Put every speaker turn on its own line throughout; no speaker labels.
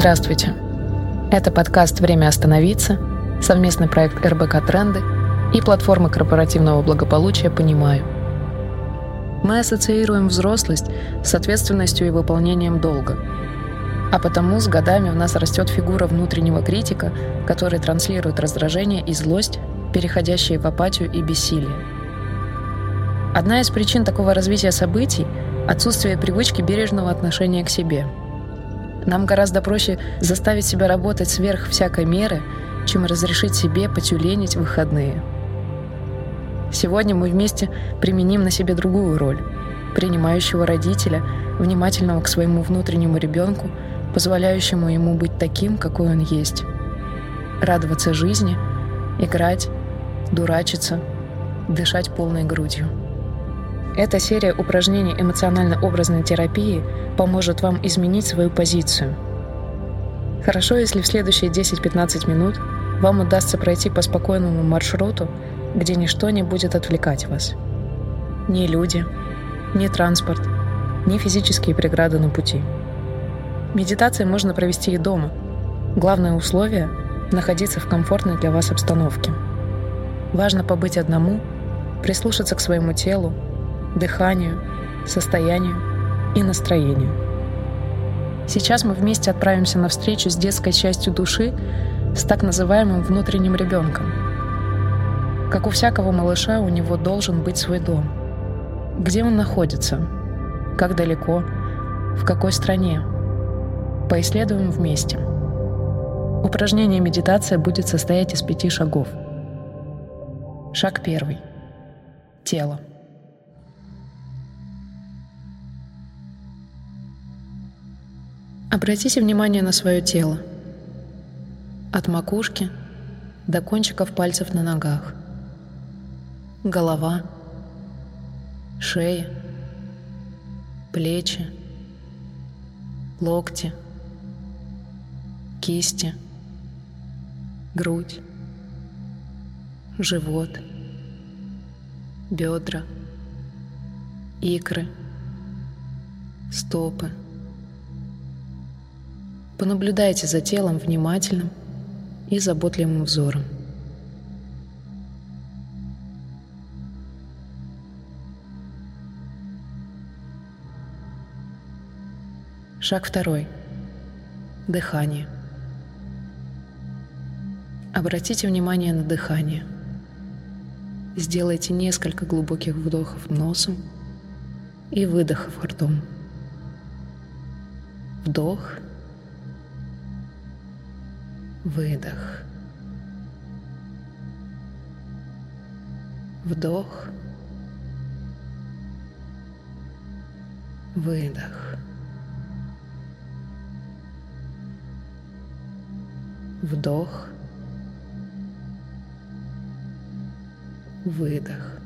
Здравствуйте. Это подкаст «Время остановиться», совместный проект РБК «Тренды» и платформы корпоративного благополучия «Понимаю». Мы ассоциируем взрослость с ответственностью и выполнением долга. А потому с годами в нас растет фигура внутреннего критика, который транслирует раздражение и злость, переходящие в апатию и бессилие. Одна из причин такого развития событий – отсутствие привычки бережного отношения к себе – нам гораздо проще заставить себя работать сверх всякой меры, чем разрешить себе потюленить выходные. Сегодня мы вместе применим на себе другую роль – принимающего родителя, внимательного к своему внутреннему ребенку, позволяющему ему быть таким, какой он есть. Радоваться жизни, играть, дурачиться, дышать полной грудью. Эта серия упражнений эмоционально-образной терапии поможет вам изменить свою позицию. Хорошо, если в следующие 10-15 минут вам удастся пройти по спокойному маршруту, где ничто не будет отвлекать вас. Ни люди, ни транспорт, ни физические преграды на пути. Медитации можно провести и дома. Главное условие – находиться в комфортной для вас обстановке. Важно побыть одному, прислушаться к своему телу, дыханию, состоянию и настроению. Сейчас мы вместе отправимся на встречу с детской частью души, с так называемым внутренним ребенком. Как у всякого малыша, у него должен быть свой дом. Где он находится? Как далеко? В какой стране? Поисследуем вместе. Упражнение медитация будет состоять из пяти шагов. Шаг первый. Тело. Обратите внимание на свое тело. От макушки до кончиков пальцев на ногах. Голова, шея, плечи, локти, кисти, грудь, живот, бедра, икры, стопы – Понаблюдайте за телом внимательным и заботливым взором. Шаг второй. Дыхание. Обратите внимание на дыхание. Сделайте несколько глубоких вдохов носом и выдохов ртом. Вдох – Выдох. Вдох. Выдох. Вдох. Выдох.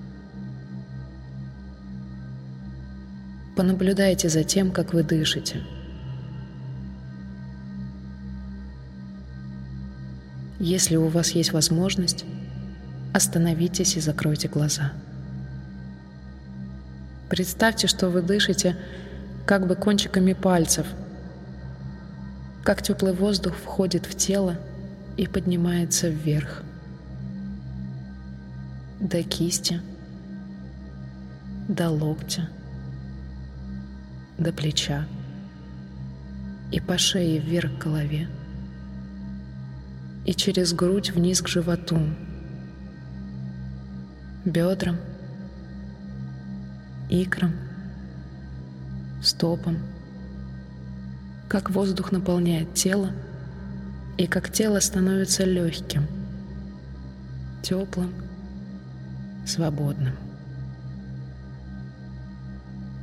Понаблюдайте за тем, как вы дышите. Если у вас есть возможность, остановитесь и закройте глаза. Представьте, что вы дышите как бы кончиками пальцев, как теплый воздух входит в тело и поднимается вверх до кисти, до локтя, до плеча и по шее вверх к голове и через грудь вниз к животу, бедрам, икрам, стопам, как воздух наполняет тело и как тело становится легким, теплым, свободным.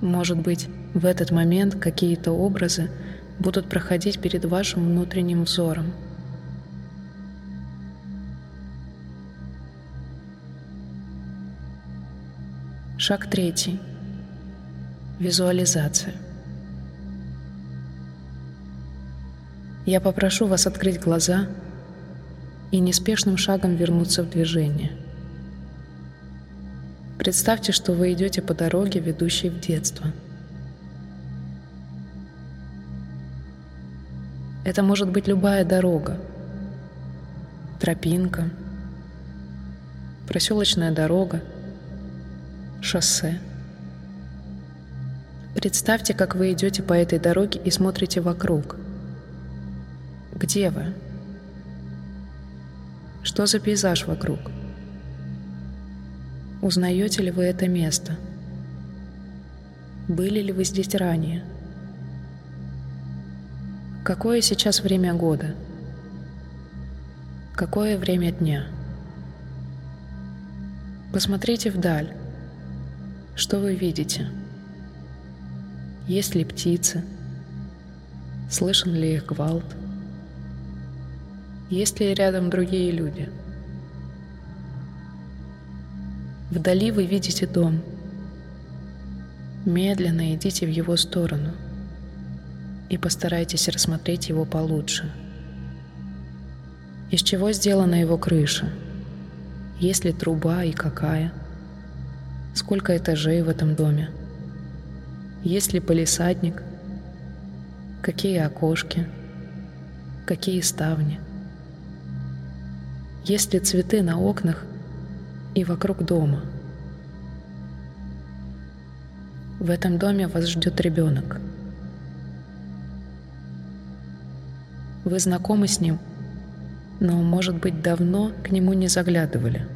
Может быть, в этот момент какие-то образы будут проходить перед вашим внутренним взором – Шаг третий. Визуализация. Я попрошу вас открыть глаза и неспешным шагом вернуться в движение. Представьте, что вы идете по дороге, ведущей в детство. Это может быть любая дорога, тропинка, проселочная дорога, шоссе. Представьте, как вы идете по этой дороге и смотрите вокруг. Где вы? Что за пейзаж вокруг? Узнаете ли вы это место? Были ли вы здесь ранее? Какое сейчас время года? Какое время дня? Посмотрите вдаль. Что вы видите? Есть ли птицы? Слышен ли их гвалт? Есть ли рядом другие люди? Вдали вы видите дом. Медленно идите в его сторону – и постарайтесь рассмотреть его получше. Из чего сделана его крыша? Есть ли труба и какая? Сколько этажей в этом доме? Есть ли полисадник? Какие окошки? Какие ставни? Есть ли цветы на окнах и вокруг дома? В этом доме вас ждет ребенок – Вы знакомы с ним, но, может быть, давно к нему не заглядывали.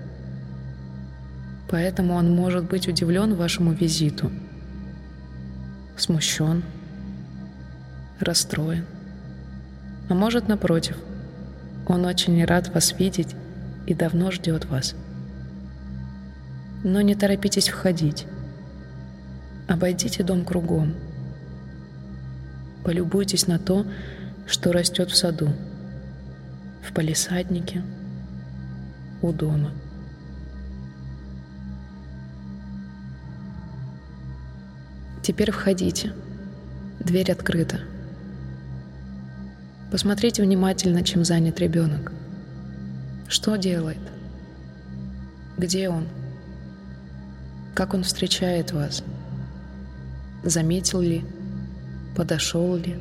Поэтому он может быть удивлен вашему визиту, смущен, расстроен. А может, напротив, он очень рад вас видеть и давно ждет вас. Но не торопитесь входить. Обойдите дом кругом. Полюбуйтесь на то, что растет в саду, в палисаднике, у дома. Теперь входите. Дверь открыта. Посмотрите внимательно, чем занят ребенок. Что делает? Где он? Как он встречает вас? Заметил ли? Подошел ли?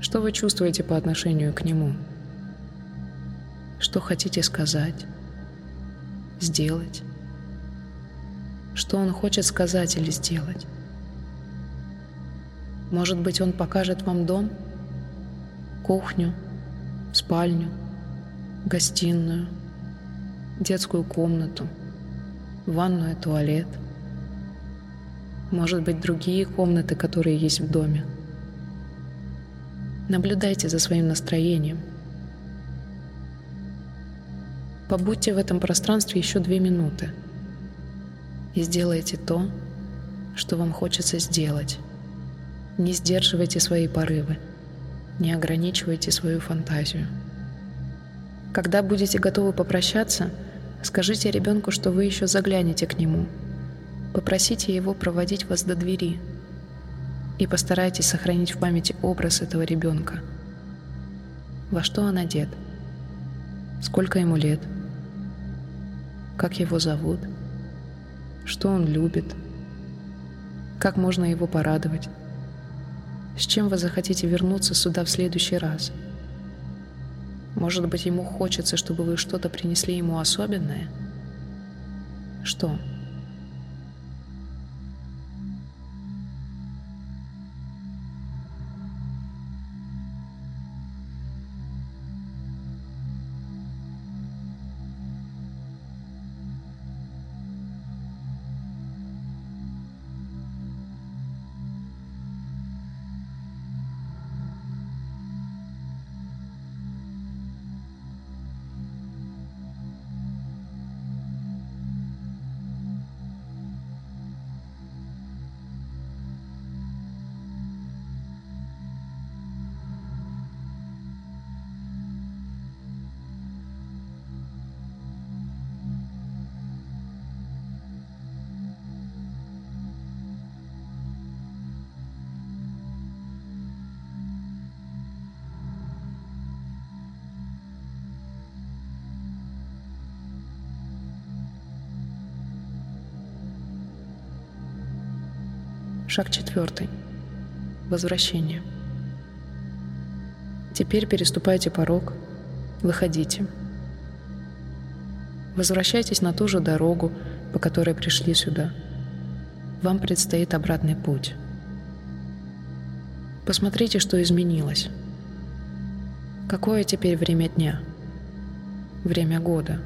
Что вы чувствуете по отношению к нему? Что хотите сказать? Сделать? Что он хочет сказать или сделать? Может быть, он покажет вам дом, кухню, спальню, гостиную, детскую комнату, ванную, туалет. Может быть, другие комнаты, которые есть в доме. Наблюдайте за своим настроением. Побудьте в этом пространстве еще две минуты и сделайте то, что вам хочется сделать. Не сдерживайте свои порывы, не ограничивайте свою фантазию. Когда будете готовы попрощаться, скажите ребенку, что вы еще заглянете к нему. Попросите его проводить вас до двери – и постарайтесь сохранить в памяти образ этого ребенка. Во что он одет? Сколько ему лет? Как его зовут? Что он любит? Как можно его порадовать? С чем вы захотите вернуться сюда в следующий раз? Может быть, ему хочется, чтобы вы что-то принесли ему особенное? Что? Шаг четвертый. Возвращение. Теперь переступайте порог, выходите. Возвращайтесь на ту же дорогу, по которой пришли сюда. Вам предстоит обратный путь. Посмотрите, что изменилось. Какое теперь время дня? Время года.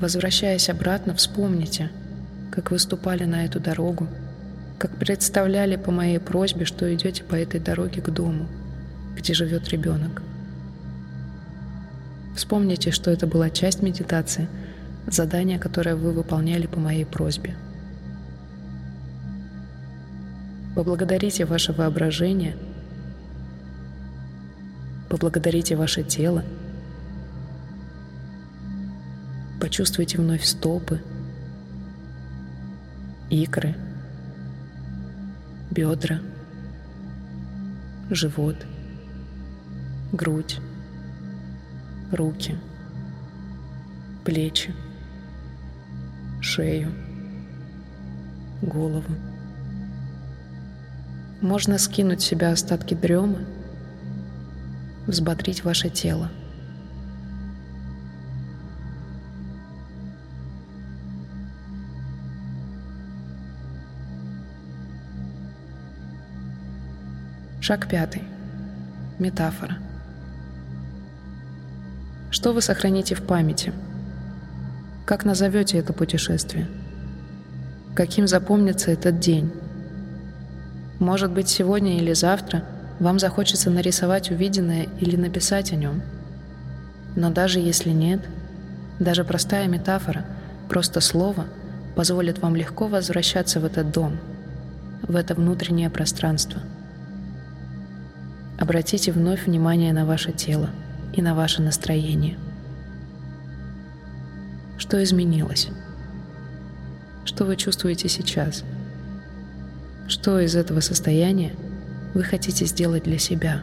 Возвращаясь обратно, вспомните, как вы ступали на эту дорогу, как представляли по моей просьбе, что идете по этой дороге к дому, где живет ребенок. Вспомните, что это была часть медитации, задание, которое вы выполняли по моей просьбе. Поблагодарите ваше воображение, поблагодарите ваше тело, почувствуйте вновь стопы, икры, бедра, живот, грудь, руки, плечи, шею, голову. Можно скинуть с себя остатки дремы, взбодрить ваше тело. Шаг пятый. Метафора. Что вы сохраните в памяти? Как назовете это путешествие? Каким запомнится этот день? Может быть, сегодня или завтра вам захочется нарисовать увиденное или написать о нем. Но даже если нет, даже простая метафора, просто слово, позволит вам легко возвращаться в этот дом, в это внутреннее пространство. Обратите вновь внимание на ваше тело и на ваше настроение. Что изменилось? Что вы чувствуете сейчас? Что из этого состояния вы хотите сделать для себя?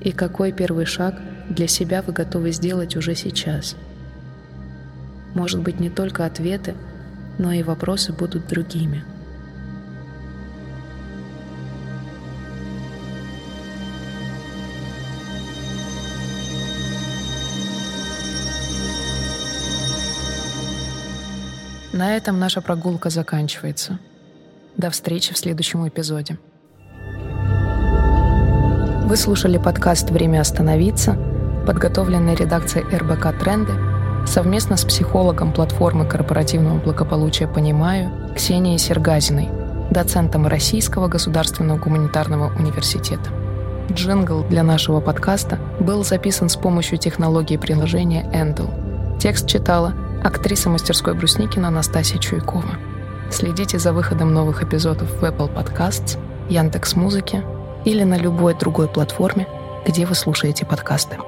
И какой первый шаг для себя вы готовы сделать уже сейчас? Может быть, не только ответы, но и вопросы будут другими. На этом наша прогулка заканчивается. До встречи в следующем эпизоде. Вы слушали подкаст «Время остановиться», подготовленный редакцией РБК «Тренды» совместно с психологом платформы корпоративного благополучия «Понимаю» Ксенией Сергазиной, доцентом Российского государственного гуманитарного университета. Джингл для нашего подкаста был записан с помощью технологии приложения Endel. Текст читала актриса мастерской Брусникина Анастасия Чуйкова. Следите за выходом новых эпизодов в Apple Podcasts, Яндекс Музыки или на любой другой платформе, где вы слушаете подкасты.